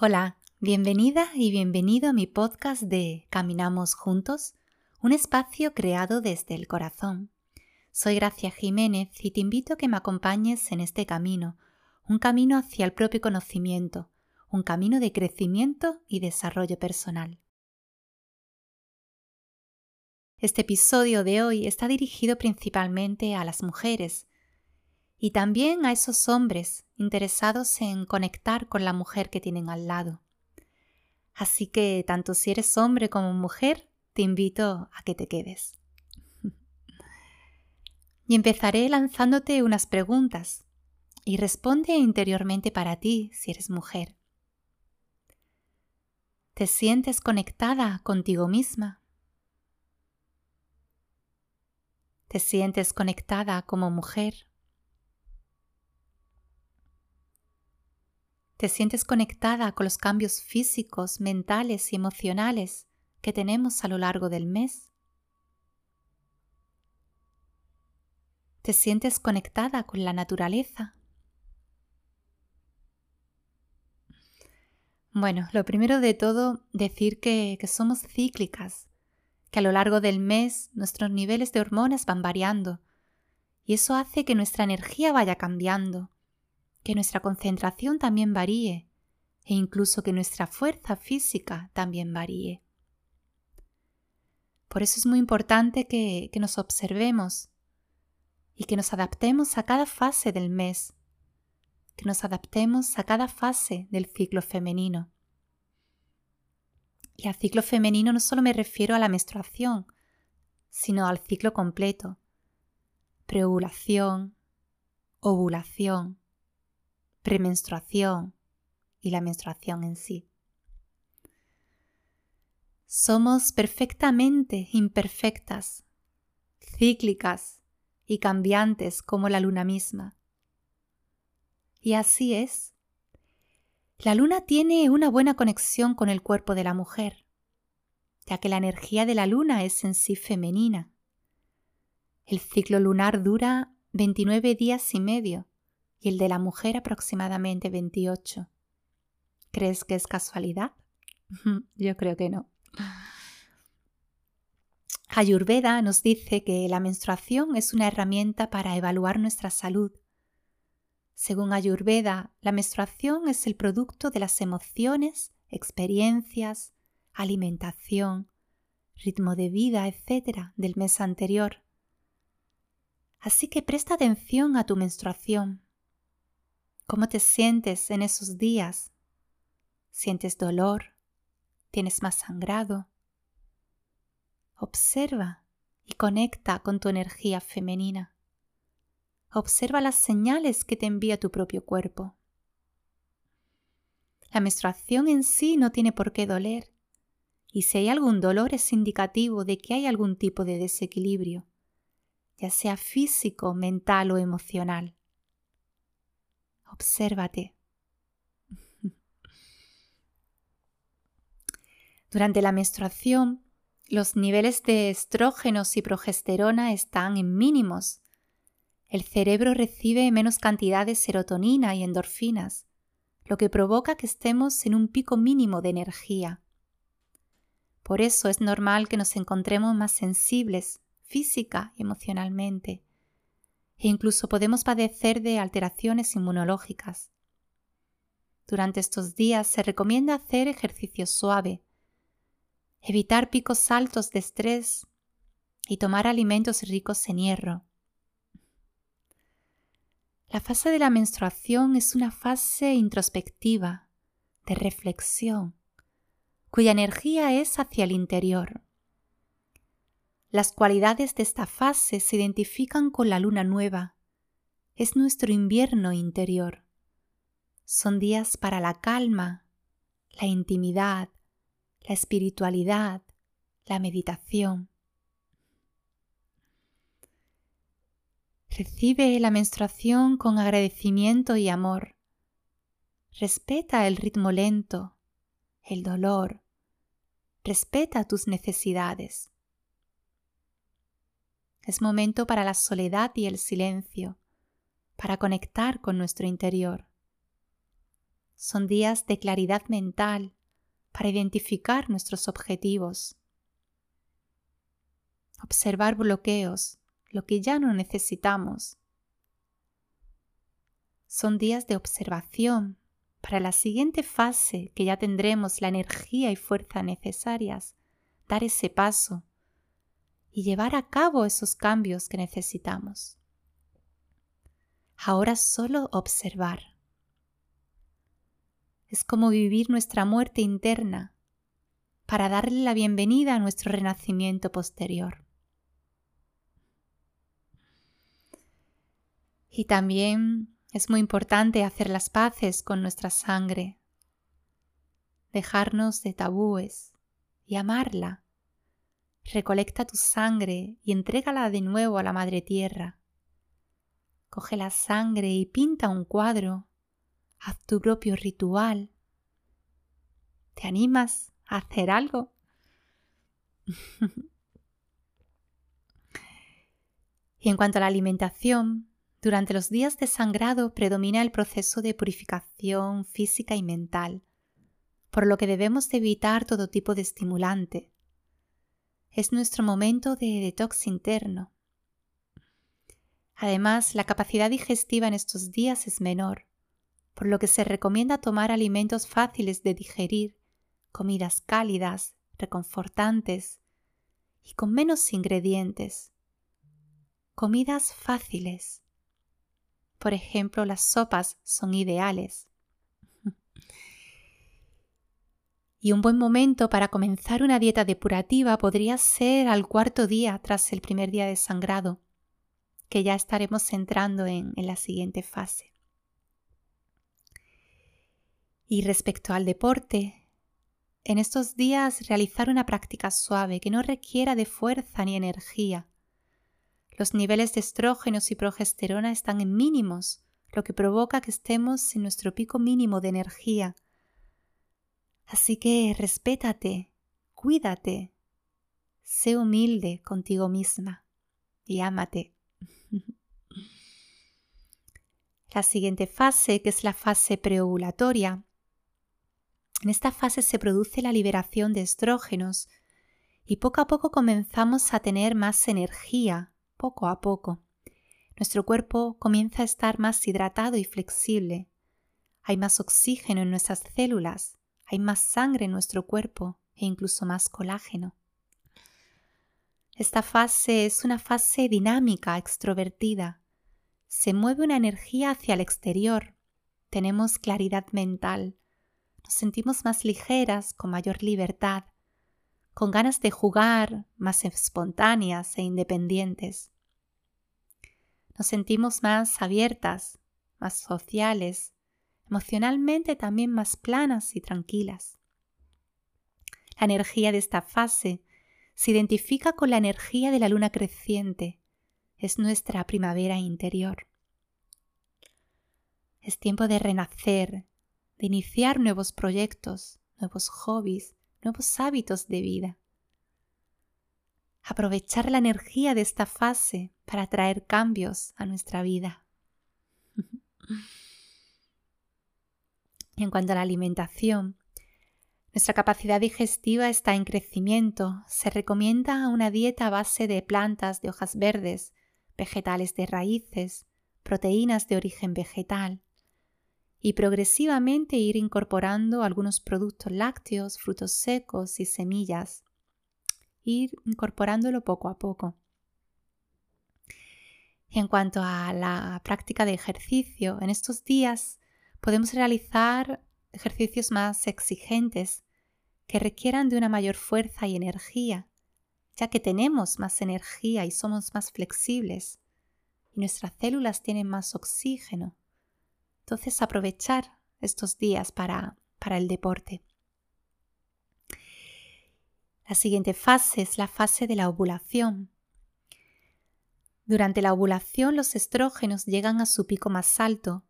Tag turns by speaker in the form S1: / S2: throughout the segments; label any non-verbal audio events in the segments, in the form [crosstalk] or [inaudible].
S1: Hola, bienvenida y bienvenido a mi podcast de Caminamos Juntos, un espacio creado desde el corazón. Soy Gracia Jiménez y te invito a que me acompañes en este camino, un camino hacia el propio conocimiento, un camino de crecimiento y desarrollo personal. Este episodio de hoy está dirigido principalmente a las mujeres, y también a esos hombres interesados en conectar con la mujer que tienen al lado. Así que tanto si eres hombre como mujer, te invito a que te quedes. [laughs] y empezaré lanzándote unas preguntas y responde interiormente para ti si eres mujer. ¿Te sientes conectada contigo misma? ¿Te sientes conectada como mujer? ¿Te sientes conectada con los cambios físicos, mentales y emocionales que tenemos a lo largo del mes? ¿Te sientes conectada con la naturaleza? Bueno, lo primero de todo, decir que, que, somos cíclicas, que a lo largo del mes nuestros niveles de hormonas van variando y eso hace que nuestra energía vaya cambiando que nuestra concentración también varíe e incluso que nuestra fuerza física también varíe. Por eso es muy importante que, que nos observemos y que nos adaptemos a cada fase del mes, que nos adaptemos a cada fase del ciclo femenino. Y al ciclo femenino no solo me refiero a la menstruación, sino al ciclo completo. Preovulación, ovulación, premenstruación y la menstruación en sí. Somos perfectamente imperfectas, cíclicas y cambiantes como la luna misma. Y así es. La luna tiene una buena conexión con el cuerpo de la mujer, ya que la energía de la luna es en sí femenina. El ciclo lunar dura 29 días y medio y el de la mujer aproximadamente 28. ¿Crees que es casualidad? Yo creo que no. Ayurveda nos dice que la menstruación es una herramienta para evaluar nuestra salud. Según Ayurveda, la menstruación es el producto de las emociones, experiencias, alimentación, ritmo de vida, etc. del mes anterior. Así que presta atención a tu menstruación. ¿Cómo te sientes en esos días? ¿Sientes dolor? ¿Tienes más sangrado? Observa y conecta con tu energía femenina. Observa las señales que te envía tu propio cuerpo. La menstruación en sí no tiene por qué doler, y si hay algún dolor es indicativo de que hay algún tipo de desequilibrio, ya sea físico, mental o emocional. Obsérvate. [laughs] Durante la menstruación, los niveles de estrógenos y progesterona están en mínimos. El cerebro recibe menos cantidad de serotonina y endorfinas, lo que provoca que estemos en un pico mínimo de energía. Por eso es normal que nos encontremos más sensibles física y emocionalmente e incluso podemos padecer de alteraciones inmunológicas. Durante estos días se recomienda hacer ejercicio suave, evitar picos altos de estrés y tomar alimentos ricos en hierro. La fase de la menstruación es una fase introspectiva, de reflexión, cuya energía es hacia el interior. Las cualidades de esta fase se identifican con la luna nueva. Es nuestro invierno interior. Son días para la calma, la intimidad, la espiritualidad, la meditación. Recibe la menstruación con agradecimiento y amor. Respeta el ritmo lento, el dolor. Respeta tus necesidades. Es momento para la soledad y el silencio, para conectar con nuestro interior. Son días de claridad mental para identificar nuestros objetivos, observar bloqueos, lo que ya no necesitamos. Son días de observación para la siguiente fase que ya tendremos la energía y fuerza necesarias, dar ese paso y llevar a cabo esos cambios que necesitamos. Ahora solo observar. Es como vivir nuestra muerte interna para darle la bienvenida a nuestro renacimiento posterior. Y también es muy importante hacer las paces con nuestra sangre, dejarnos de tabúes y amarla. Recolecta tu sangre y entrégala de nuevo a la Madre Tierra. Coge la sangre y pinta un cuadro. Haz tu propio ritual. ¿Te animas a hacer algo? [laughs] y en cuanto a la alimentación, durante los días de sangrado predomina el proceso de purificación física y mental, por lo que debemos evitar todo tipo de estimulante. Es nuestro momento de detox interno. Además, la capacidad digestiva en estos días es menor, por lo que se recomienda tomar alimentos fáciles de digerir, comidas cálidas, reconfortantes y con menos ingredientes. Comidas fáciles por ejemplo, las sopas son ideales. Y un buen momento para comenzar una dieta depurativa podría ser al cuarto día tras el primer día de sangrado, que ya estaremos entrando en, en la siguiente fase. Y respecto al deporte, en estos días realizar una práctica suave que no requiera de fuerza ni energía, los niveles de estrógenos y progesterona están en mínimos, lo que provoca que estemos en nuestro pico mínimo de energía. Así que respétate, cuídate, sé humilde contigo misma y ámate. [laughs] La siguiente fase, que es la fase preovulatoria, en esta fase se produce la liberación de estrógenos y poco a poco comenzamos a tener más energía, poco a poco. Nuestro cuerpo comienza a estar más hidratado y flexible. Hay más oxígeno en nuestras células, hay más sangre en nuestro cuerpo e incluso más colágeno. Esta fase es una fase dinámica, extrovertida. Se mueve una energía hacia el exterior. Tenemos claridad mental. Nos sentimos más ligeras, con mayor libertad, con ganas de jugar, más espontáneas e independientes. Nos sentimos más abiertas, más sociales, emocionalmente también más planas y tranquilas. La energía de esta fase se identifica con la energía de la luna creciente. Es nuestra primavera interior. Es tiempo de renacer, de iniciar nuevos proyectos, nuevos hobbies, nuevos hábitos de vida aprovechar la energía de esta fase para traer cambios a nuestra vida. [laughs] en cuanto a la alimentación, nuestra capacidad digestiva está en crecimiento. Se recomienda una dieta a base de plantas de hojas verdes, vegetales de raíces, proteínas de origen vegetal y progresivamente ir incorporando algunos productos lácteos, frutos secos y semillas ir incorporándolo poco a poco. En cuanto a la práctica de ejercicio, en estos días podemos realizar ejercicios más exigentes que requieran de una mayor fuerza y energía, ya que tenemos más energía y somos más flexibles y nuestras células tienen más oxígeno. Entonces aprovechar estos días para, para el deporte. La siguiente fase es la fase de la ovulación. Durante la ovulación los estrógenos llegan a su pico más alto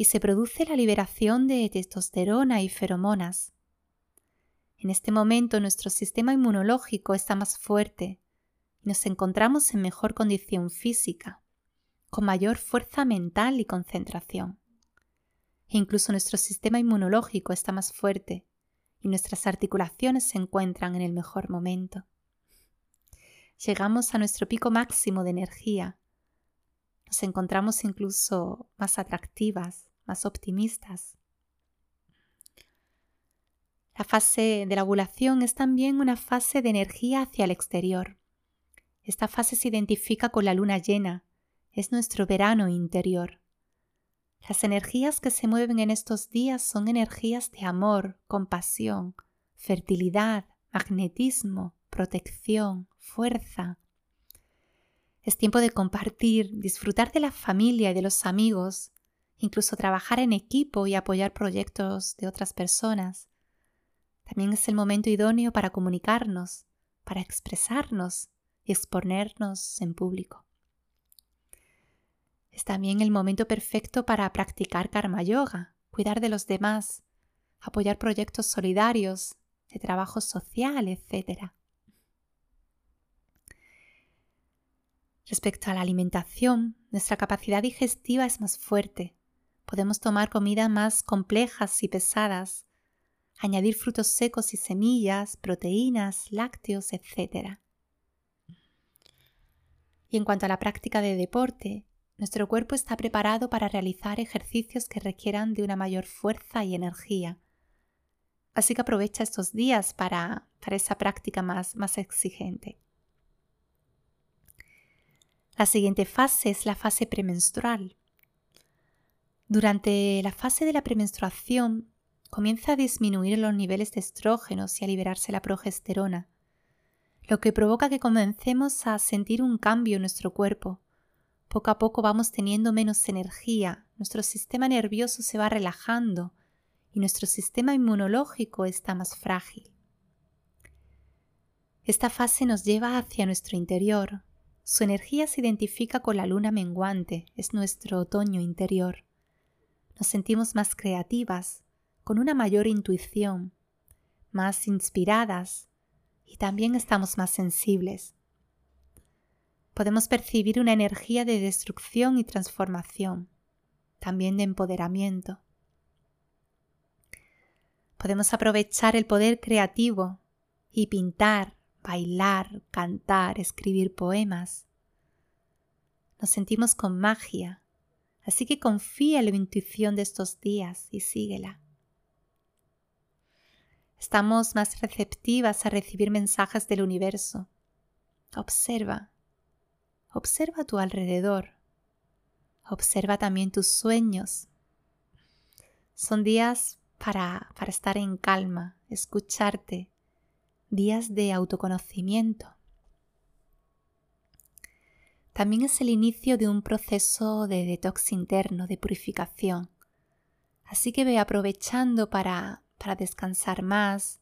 S1: y se produce la liberación de testosterona y feromonas. En este momento nuestro sistema inmunológico está más fuerte y nos encontramos en mejor condición física, con mayor fuerza mental y concentración. e incluso nuestro sistema inmunológico está más fuerte y nuestras articulaciones se encuentran en el mejor momento. Llegamos a nuestro pico máximo de energía. Nos encontramos incluso más atractivas, más optimistas. La fase de la ovulación es también una fase de energía hacia el exterior. Esta fase se identifica con la luna llena, es nuestro verano interior. Las energías que se mueven en estos días son energías de amor, compasión, fertilidad, magnetismo, protección, fuerza. Es tiempo de compartir, disfrutar de la familia y de los amigos, incluso trabajar en equipo y apoyar proyectos de otras personas. También es el momento idóneo para comunicarnos, para expresarnos y exponernos en público. Es también el momento perfecto para practicar karma yoga, cuidar de los demás, apoyar proyectos solidarios, de trabajo social, etc. Respecto a la alimentación, nuestra capacidad digestiva es más fuerte. Podemos tomar comidas más complejas y pesadas, añadir frutos secos y semillas, proteínas, lácteos, etc. Y en cuanto a la práctica de deporte, nuestro cuerpo está preparado para realizar ejercicios que requieran de una mayor fuerza y energía. Así que aprovecha estos días para, para esa práctica más, más exigente. La siguiente fase es la fase premenstrual. Durante la fase de la premenstruación comienza a disminuir los niveles de estrógenos y a liberarse la progesterona, lo que provoca que comencemos a sentir un cambio en nuestro cuerpo, poco a poco vamos teniendo menos energía, nuestro sistema nervioso se va relajando y nuestro sistema inmunológico está más frágil. Esta fase nos lleva hacia nuestro interior. Su energía se identifica con la luna menguante, es nuestro otoño interior. Nos sentimos más creativas, con una mayor intuición, más inspiradas y también estamos más sensibles podemos percibir una energía de destrucción y transformación, también de empoderamiento. Podemos aprovechar el poder creativo y pintar, bailar, cantar, escribir poemas. Nos sentimos con magia, así que confía en la intuición de estos días y síguela. Estamos más receptivas a recibir mensajes del universo. Observa Observa a tu alrededor. Observa también tus sueños. Son días para, para estar en calma, escucharte, días de autoconocimiento. También es el inicio de un proceso de detox interno, de purificación. Así que ve aprovechando para, para descansar más,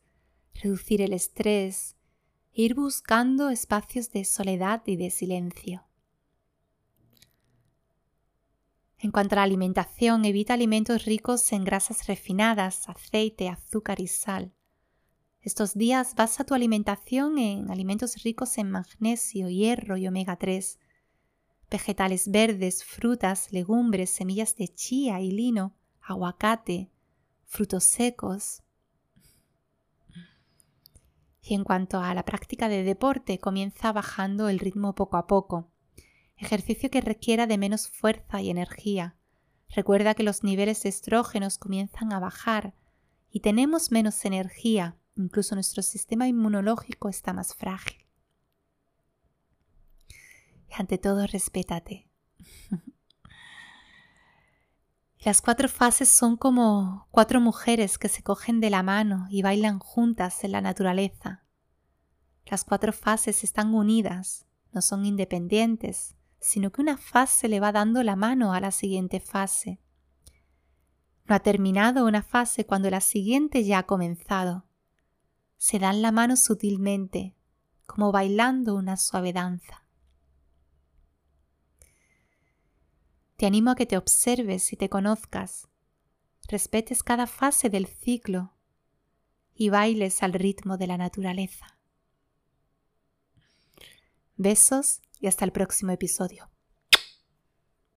S1: reducir el estrés, ir buscando espacios de soledad y de silencio. En cuanto a la alimentación, evita alimentos ricos en grasas refinadas, aceite, azúcar y sal. Estos días basa tu alimentación en alimentos ricos en magnesio, hierro y omega 3, vegetales verdes, frutas, legumbres, semillas de chía y lino, aguacate, frutos secos, y en cuanto a la práctica de deporte, comienza bajando el ritmo poco a poco. Ejercicio que requiera de menos fuerza y energía. Recuerda que los niveles de estrógenos comienzan a bajar y tenemos menos energía, incluso nuestro sistema inmunológico está más frágil. Y ante todo, respétate. Las cuatro fases son como cuatro mujeres que se cogen de la mano y bailan juntas en la naturaleza. Las cuatro fases están unidas, no son independientes, sino que una fase le va dando la mano a la siguiente fase. No ha terminado una fase cuando la siguiente ya ha comenzado. Se dan la mano sutilmente, como bailando una suave danza. Te animo a que te observes y te conozcas, respetes cada fase del ciclo y bailes al ritmo de la naturaleza. Besos y hasta el próximo episodio.